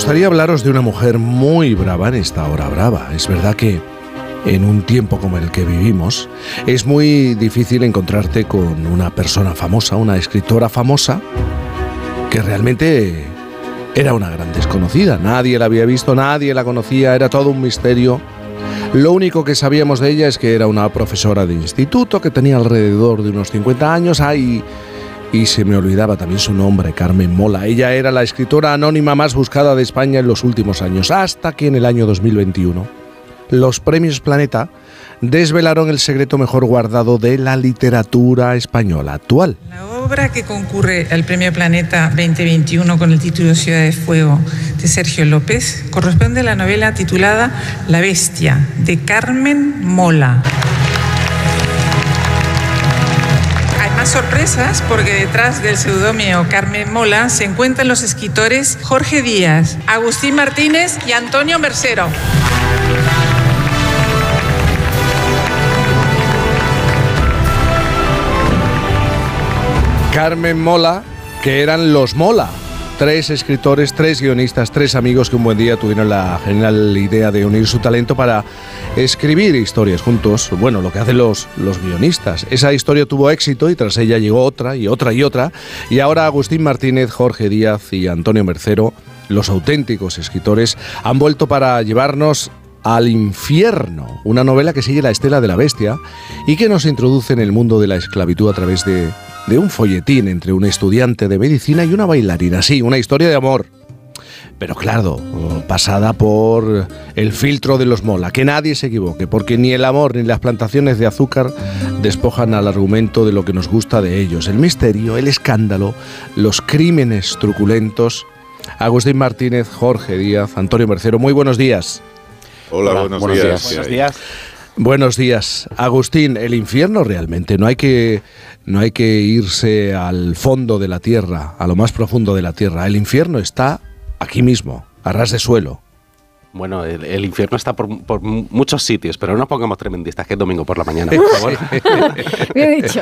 gustaría hablaros de una mujer muy brava en esta hora brava. Es verdad que en un tiempo como el que vivimos, es muy difícil encontrarte con una persona famosa, una escritora famosa, que realmente era una gran desconocida. Nadie la había visto, nadie la conocía, era todo un misterio. Lo único que sabíamos de ella es que era una profesora de instituto, que tenía alrededor de unos 50 años. Y se me olvidaba también su nombre, Carmen Mola. Ella era la escritora anónima más buscada de España en los últimos años, hasta que en el año 2021 los premios Planeta desvelaron el secreto mejor guardado de la literatura española actual. La obra que concurre al Premio Planeta 2021 con el título Ciudad de Fuego de Sergio López corresponde a la novela titulada La Bestia de Carmen Mola. Más sorpresas porque detrás del seudónimo Carmen Mola se encuentran los escritores Jorge Díaz, Agustín Martínez y Antonio Mercero. Carmen Mola, que eran los Mola. Tres escritores, tres guionistas, tres amigos que un buen día tuvieron la genial idea de unir su talento para escribir historias juntos. Bueno, lo que hacen los, los guionistas. Esa historia tuvo éxito y tras ella llegó otra y otra y otra. Y ahora Agustín Martínez, Jorge Díaz y Antonio Mercero, los auténticos escritores, han vuelto para llevarnos al infierno, una novela que sigue la estela de la bestia y que nos introduce en el mundo de la esclavitud a través de de un folletín entre un estudiante de medicina y una bailarina. Sí, una historia de amor. Pero claro, pasada por el filtro de los mola. Que nadie se equivoque, porque ni el amor ni las plantaciones de azúcar despojan al argumento de lo que nos gusta de ellos. El misterio, el escándalo, los crímenes truculentos. Agustín Martínez, Jorge Díaz, Antonio Mercero, muy buenos días. Hola, buenos, días. Buenos días. Buenos días. Agustín, el infierno realmente no hay que no hay que irse al fondo de la tierra, a lo más profundo de la tierra. El infierno está aquí mismo, a ras de suelo. Bueno, el, infierno está por, muchos sitios, pero no nos pongamos tremendistas, que es domingo por la mañana, por favor. Bien dicho.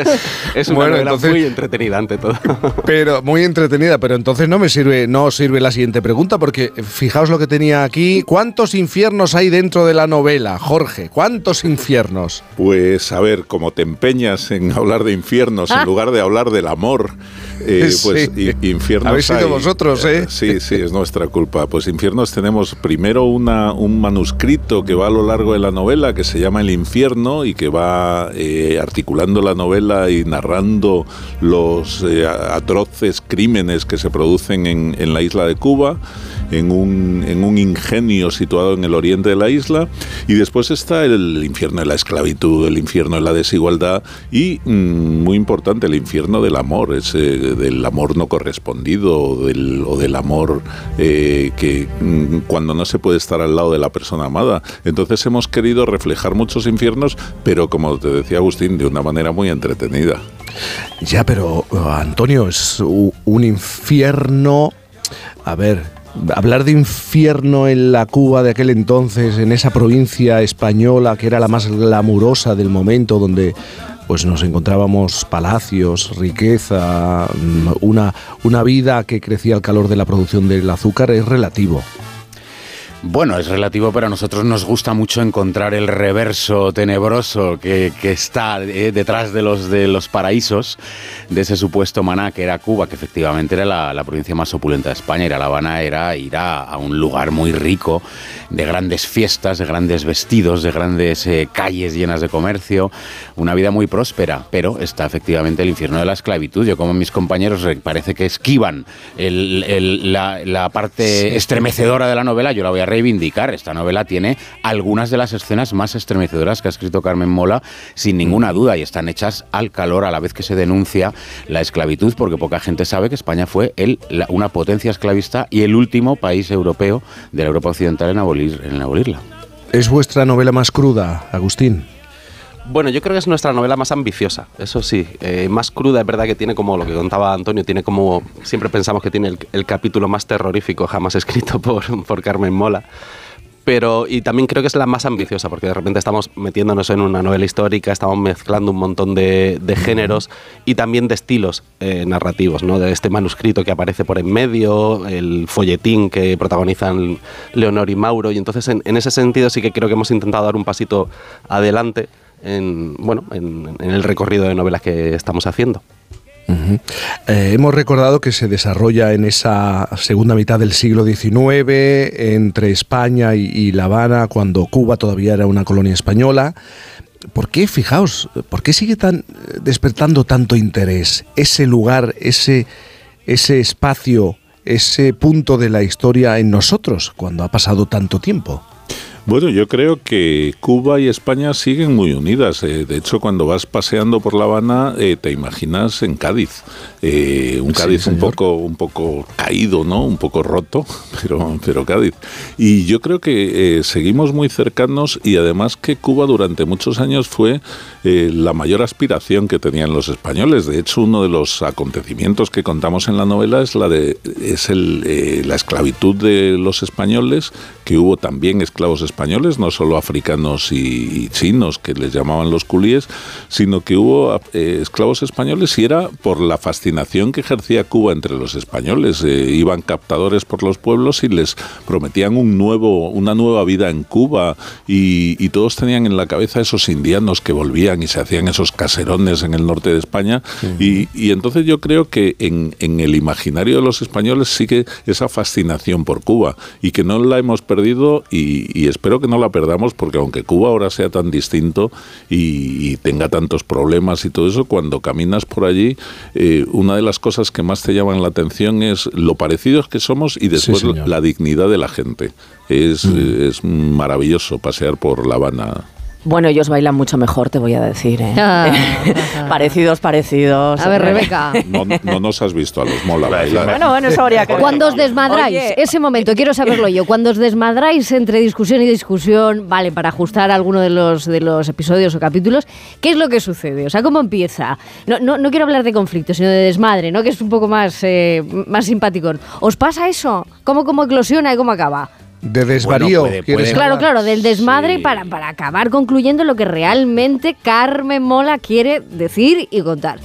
es una bueno, muy entretenida ante todo. pero muy entretenida, pero entonces no me sirve, no sirve la siguiente pregunta, porque fijaos lo que tenía aquí. ¿Cuántos infiernos hay dentro de la novela, Jorge? ¿Cuántos infiernos? Pues a ver, como te empeñas en hablar de infiernos en ah. lugar de hablar del amor, eh, pues infiernos. Habéis sido vosotros, ¿eh? Sí, sí, es nuestra culpa. Pues infiernos tenemos primero una, un manuscrito que va a lo largo de la novela que se llama El infierno y que va eh, articulando la novela y narrando los eh, atroces crímenes que se producen en, en la isla de Cuba en un, en un ingenio situado en el oriente de la isla. Y después está el infierno de la esclavitud, el infierno de la desigualdad y, mm, muy importante, el infierno del amor, ese, del amor no correspondido o del, o del amor eh, que mm, cuando no se puede estar al lado de la persona amada. Entonces hemos querido reflejar muchos infiernos, pero como te decía Agustín, de una manera muy entretenida. Ya, pero Antonio, es un infierno... A ver, hablar de infierno en la Cuba de aquel entonces, en esa provincia española que era la más glamurosa del momento, donde pues nos encontrábamos palacios, riqueza, una, una vida que crecía al calor de la producción del azúcar, es relativo. Bueno, es relativo, pero a nosotros nos gusta mucho encontrar el reverso tenebroso que, está eh, detrás de los, de los paraísos de ese supuesto maná que era Cuba, que efectivamente era la, provincia más opulenta de España. A La Habana era ir a, un lugar muy rico, de grandes fiestas, de grandes vestidos, de grandes eh, calles llenas de comercio, una vida muy próspera. Pero está efectivamente el infierno de la esclavitud. Yo, como mis compañeros, parece que esquivan la, la, parte estremecedora de la novela, yo la voy a reivindicar. Esta novela tiene algunas de las escenas más estremecedoras que ha escrito Carmen Mola, sin ninguna duda, y están hechas al calor a la vez que se denuncia la esclavitud, porque poca gente sabe que España fue el, una potencia esclavista y el último país europeo de la Europa Occidental en, abolir, en abolirla. ¿Es vuestra novela más cruda, Agustín? Bueno, yo creo que es nuestra novela más ambiciosa, eso sí. Eh, más cruda, es verdad que tiene como lo que contaba Antonio, tiene como. Siempre pensamos que tiene el, capítulo más terrorífico jamás escrito por, por Carmen Mola pero y también creo que es la más ambiciosa, porque de repente estamos metiéndonos en una novela histórica, estamos mezclando un montón de, géneros y también de estilos eh, narrativos, ¿no? De este manuscrito que aparece por en medio, el folletín que protagonizan Leonor y Mauro, y entonces en, ese sentido sí que creo que hemos intentado dar un pasito adelante en, bueno, en el recorrido de novelas que estamos haciendo. Eh, hemos recordado que se desarrolla en esa segunda mitad del siglo XIX entre España y, La Habana, cuando Cuba todavía era una colonia española. ¿Por qué, fijaos, por qué sigue tan, despertando tanto interés ese lugar, ese, ese espacio, ese punto de la historia en nosotros cuando ha pasado tanto tiempo? Bueno, yo creo que Cuba y España siguen muy unidas. Eh, de hecho, cuando vas paseando por La Habana, eh, te imaginas en Cádiz. Eh, un Cádiz un poco, un poco caído, ¿no? Un poco roto, pero, pero Cádiz. Y yo creo que seguimos muy cercanos y además que Cuba durante muchos años fue la mayor aspiración que tenían los españoles. De hecho, uno de los acontecimientos que contamos en la novela es la de es el, la esclavitud de los españoles, que hubo también esclavos españoles españoles, no solo africanos y, chinos, que les llamaban los culíes, sino que hubo eh, esclavos españoles y era por la fascinación que ejercía Cuba entre los españoles. Eh, iban captadores por los pueblos y les prometían un nuevo, una nueva vida en Cuba y, todos tenían en la cabeza esos indianos que volvían y se hacían esos caserones en el norte de España. y, entonces yo creo que en, en el imaginario de los españoles sigue esa fascinación por Cuba y que no la hemos perdido y, y espero que no la perdamos porque aunque Cuba ahora sea tan distinto y, tenga tantos problemas y todo eso, cuando caminas por allí, eh, una de las cosas que más te llaman la atención es lo parecidos que somos y después la dignidad de la gente. Es, mm. es maravilloso pasear por La Habana. Bueno, ellos bailan mucho mejor, te voy a decir. ¿eh? Ah. parecidos, parecidos. A ver, Rebeca. No, nos has visto a los mola bailar. Bueno, bueno, eso habría que Cuando os desmadráis, ese momento, quiero saberlo yo, cuando os desmadráis entre discusión y discusión, vale, para ajustar alguno de los, de los episodios o capítulos, ¿qué es lo que sucede? O sea, ¿cómo empieza? No, no, no quiero hablar de conflicto, sino de desmadre, ¿no? Que es un poco más, eh, más simpático. ¿Os pasa eso? ¿Cómo, ¿Cómo eclosiona y cómo acaba? De desvarío. Claro, claro, del desmadre para, para acabar concluyendo lo que realmente Carmen Mola quiere decir y contar.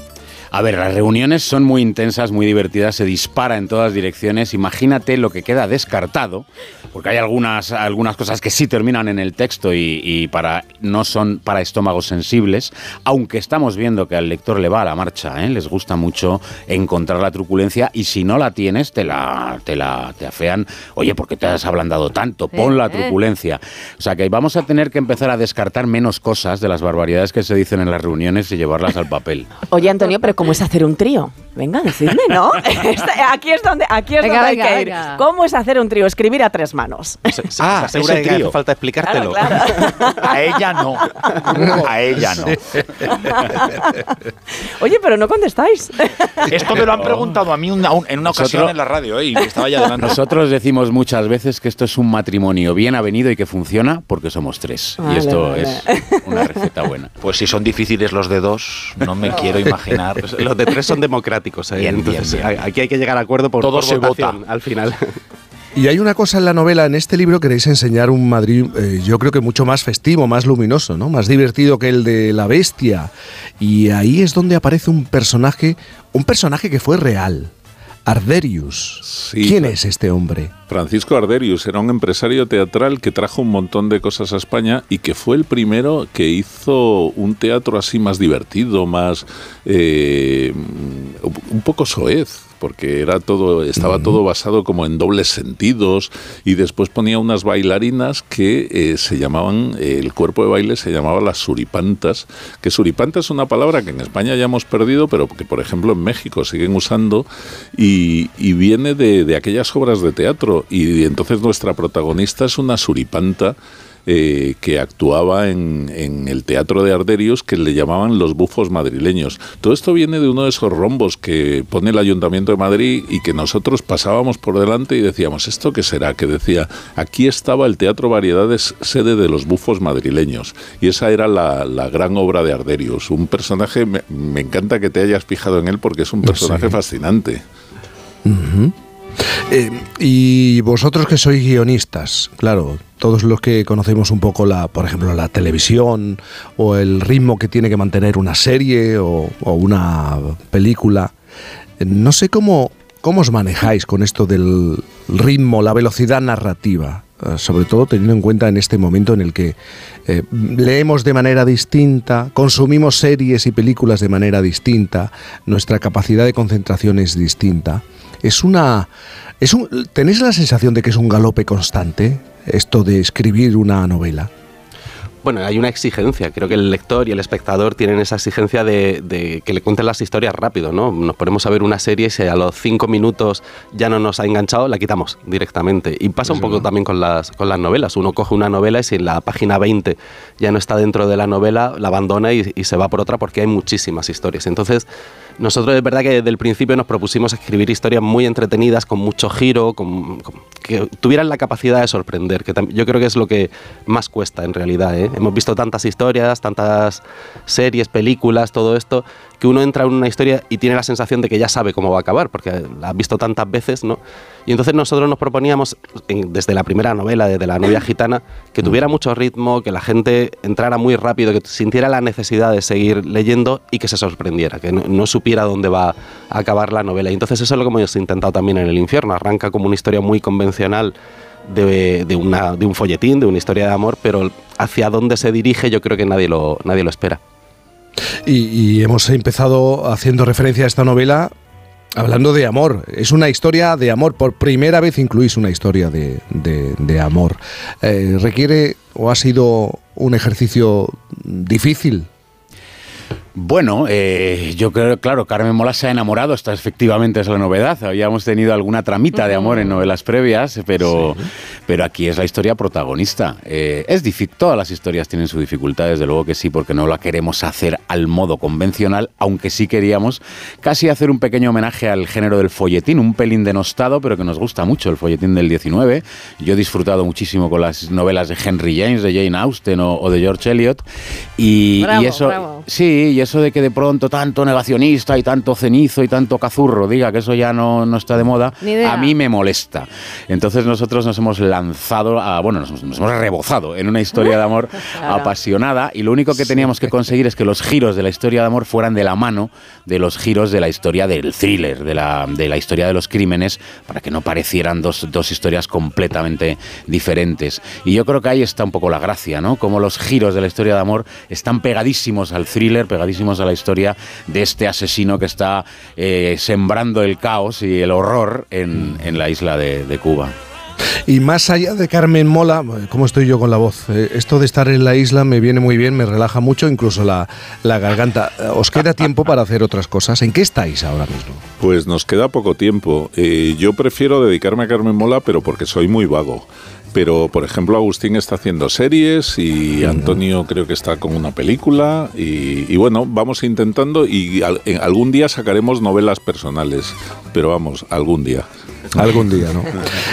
A ver, las reuniones son muy intensas, muy divertidas, se dispara en todas direcciones. Imagínate lo que queda descartado, porque hay algunas, algunas cosas que sí terminan en el texto y, para, no son para estómagos sensibles, aunque estamos viendo que al lector le va a la marcha, ¿eh? les gusta mucho encontrar la truculencia y si no la tienes, te la, te la te afean. Oye, ¿por qué te has ablandado tanto? Pon la truculencia. O sea que vamos a tener que empezar a descartar menos cosas de las barbaridades que se dicen en las reuniones y llevarlas al papel. Oye, Antonio, pero ¿cómo es hacer un trío? Venga, decidme, ¿no? aquí es donde, aquí es donde hay que ir. ¿Cómo es hacer un trío? Escribir a tres manos. ah, seguro que hace falta explicártelo. a ella no. A ella no. Oye, pero no contestáis. Esto me lo han preguntado a mí en una ocasión en la radio ¿eh? y estaba ya delante. Nosotros decimos muchas veces que esto es un matrimonio bien avenido y que funciona porque somos tres. y esto es una receta buena. Pues si son difíciles los de dos, no me quiero imaginar. Los de tres son democráticos. ¿Eh? aquí hay que llegar a acuerdo por, Todo se vota al final. Y hay una cosa en la novela, en este libro queréis enseñar un Madrid, eh, yo creo que mucho más festivo, más luminoso, ¿no? Más divertido que el de la bestia. Y ahí es donde aparece un personaje, un personaje que fue real. Arderius. ¿Quién es este hombre? Francisco Arderius era un empresario teatral que trajo un montón de cosas a España y que fue el primero que hizo un teatro así más divertido, más eh, un poco soez porque era todo, estaba todo basado como en dobles sentidos y después ponía unas bailarinas que eh, se llamaban, el cuerpo de baile se llamaba las suripantas, que suripanta es una palabra que en España ya hemos perdido, pero que por ejemplo en México siguen usando y, viene de, de aquellas obras de teatro y entonces nuestra protagonista es una suripanta eh, que actuaba en, el Teatro de Arderios que le llamaban los bufos madrileños. Todo esto viene de uno de esos rombos que pone el Ayuntamiento de Madrid y que nosotros pasábamos por delante y decíamos, ¿esto qué será? Que decía, aquí estaba el Teatro Variedades, sede de los bufos madrileños. Y esa era la, gran obra de Arderius. Un personaje, me, encanta que te hayas fijado en él porque es un personaje fascinante. Eh, y vosotros que sois guionistas, claro, todos los que conocemos un poco la, por ejemplo, la televisión o el ritmo que tiene que mantener una serie o, una película, eh, no sé cómo, cómo os manejáis con esto del ritmo, la velocidad narrativa, eh, sobre todo teniendo en cuenta en este momento en el que leemos de manera distinta, consumimos series y películas de manera distinta, nuestra capacidad de concentración es distinta. Es una ¿Tenéis la sensación de que es un galope constante esto de escribir una novela? Bueno, hay una exigencia. Creo que el lector y el espectador tienen esa exigencia de, que le cuenten las historias rápido, ¿no? Nos ponemos a ver una serie y si a los cinco minutos ya no nos ha enganchado, la quitamos directamente. Y pasa un poco también con las, con las novelas. Uno coge una novela y si en la página 20 ya no está dentro de la novela, la abandona y, y se va por otra porque hay muchísimas historias. Entonces, nosotros es verdad que desde el principio nos propusimos escribir historias muy entretenidas, con mucho giro, que tuvieran la capacidad de sorprender, que yo creo que es lo que más cuesta en realidad. ¿eh? Hemos visto tantas historias, tantas series, películas, todo esto, que uno entra en una historia y tiene la sensación de que ya sabe cómo va a acabar, porque la ha visto tantas veces, ¿no? Y entonces nosotros nos proponíamos, desde la primera novela, desde La novia gitana, que tuviera mucho ritmo, que la gente entrara muy rápido, que sintiera la necesidad de seguir leyendo y que se sorprendiera, que no, supiera dónde va a acabar la novela. Y entonces eso es lo que hemos intentado también en El infierno. Arranca como una historia muy convencional de, una, de un folletín, de una historia de amor, pero hacia dónde se dirige yo creo que nadie lo, nadie lo espera. Y, hemos empezado haciendo referencia a esta novela hablando de amor. Es una historia de amor. Por primera vez incluís una historia de, amor. Eh, ¿Requiere o ha sido un ejercicio difícil bueno, eh, yo creo, claro, Carmen Mola se ha enamorado, esta efectivamente es la novedad. Habíamos tenido alguna tramita de amor en novelas previas, pero, pero aquí es la historia protagonista. Eh, es difícil, todas las historias tienen su dificultad, desde luego que sí, porque no la queremos hacer al modo convencional, aunque sí queríamos casi hacer un pequeño homenaje al género del folletín, un pelín denostado, pero que nos gusta mucho, el folletín del 19. Yo he disfrutado muchísimo con las novelas de Henry James, de Jane Austen o, de George Eliot. Y, eso, sí, eso de que de pronto tanto negacionista y tanto cenizo y tanto cazurro diga que eso ya no, no está de moda, a mí me molesta. Entonces nosotros nos hemos lanzado a, bueno, nos, hemos rebozado en una historia de amor apasionada y lo único que teníamos que conseguir es que los giros de la historia de amor fueran de la mano de los giros de la historia del thriller, de la, de la historia de los crímenes, para que no parecieran dos, dos historias completamente diferentes. Y yo creo que ahí está un poco la gracia, ¿no? Como los giros de la historia de amor están pegadísimos al thriller, pegadísimos a la historia de este asesino que está eh, sembrando el caos y el horror en, la isla de, Cuba. Y más allá de Carmen Mola, ¿cómo estoy yo con la voz? Eh, esto de estar en la isla me viene muy bien, me relaja mucho, incluso la, la, garganta. ¿Os queda tiempo para hacer otras cosas? ¿En qué estáis ahora mismo? Pues nos queda poco tiempo. Eh, yo prefiero dedicarme a Carmen Mola, pero porque soy muy vago pero por ejemplo Agustín está haciendo series y Antonio creo que está con una película y, bueno, vamos intentando y algún día sacaremos novelas personales, pero vamos, algún día. Algún día, ¿no?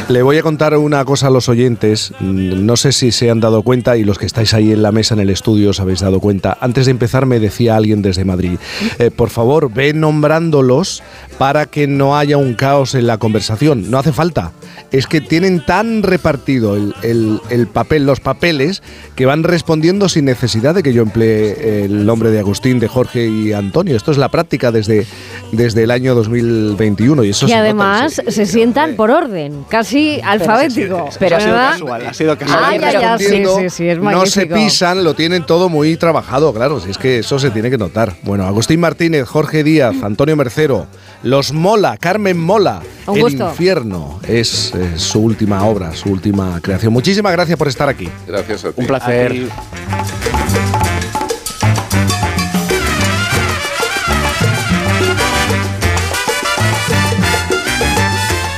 Le voy a contar una cosa a los oyentes. No sé si se han dado cuenta y los que estáis ahí en la mesa en el estudio os habéis dado cuenta. Antes de empezar me decía alguien desde Madrid, eh, por favor, ve nombrándolos para que no haya un caos en la conversación. No hace falta. Es que tienen tan repartido el, papel, los papeles, que van respondiendo sin necesidad de que yo emplee el nombre de Agustín, de Jorge y Antonio. Esto es la práctica desde, desde el año 2021. Y, eso y además se sientan por orden, casi alfabético. Pero, ha sido casual, ha sido casual. Ah, ya, ya, sí, sí, sí, es no se pisan, lo tienen todo muy trabajado, claro, si es que eso se tiene que notar. Bueno, Agustín Martínez, Jorge Díaz, Antonio Mercero, Los Mola, Carmen Mola, El Infierno, es, su última obra, su última creación. Muchísimas gracias por estar aquí. Gracias a ti. Un placer.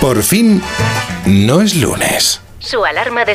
Por fin, no es lunes. Su alarma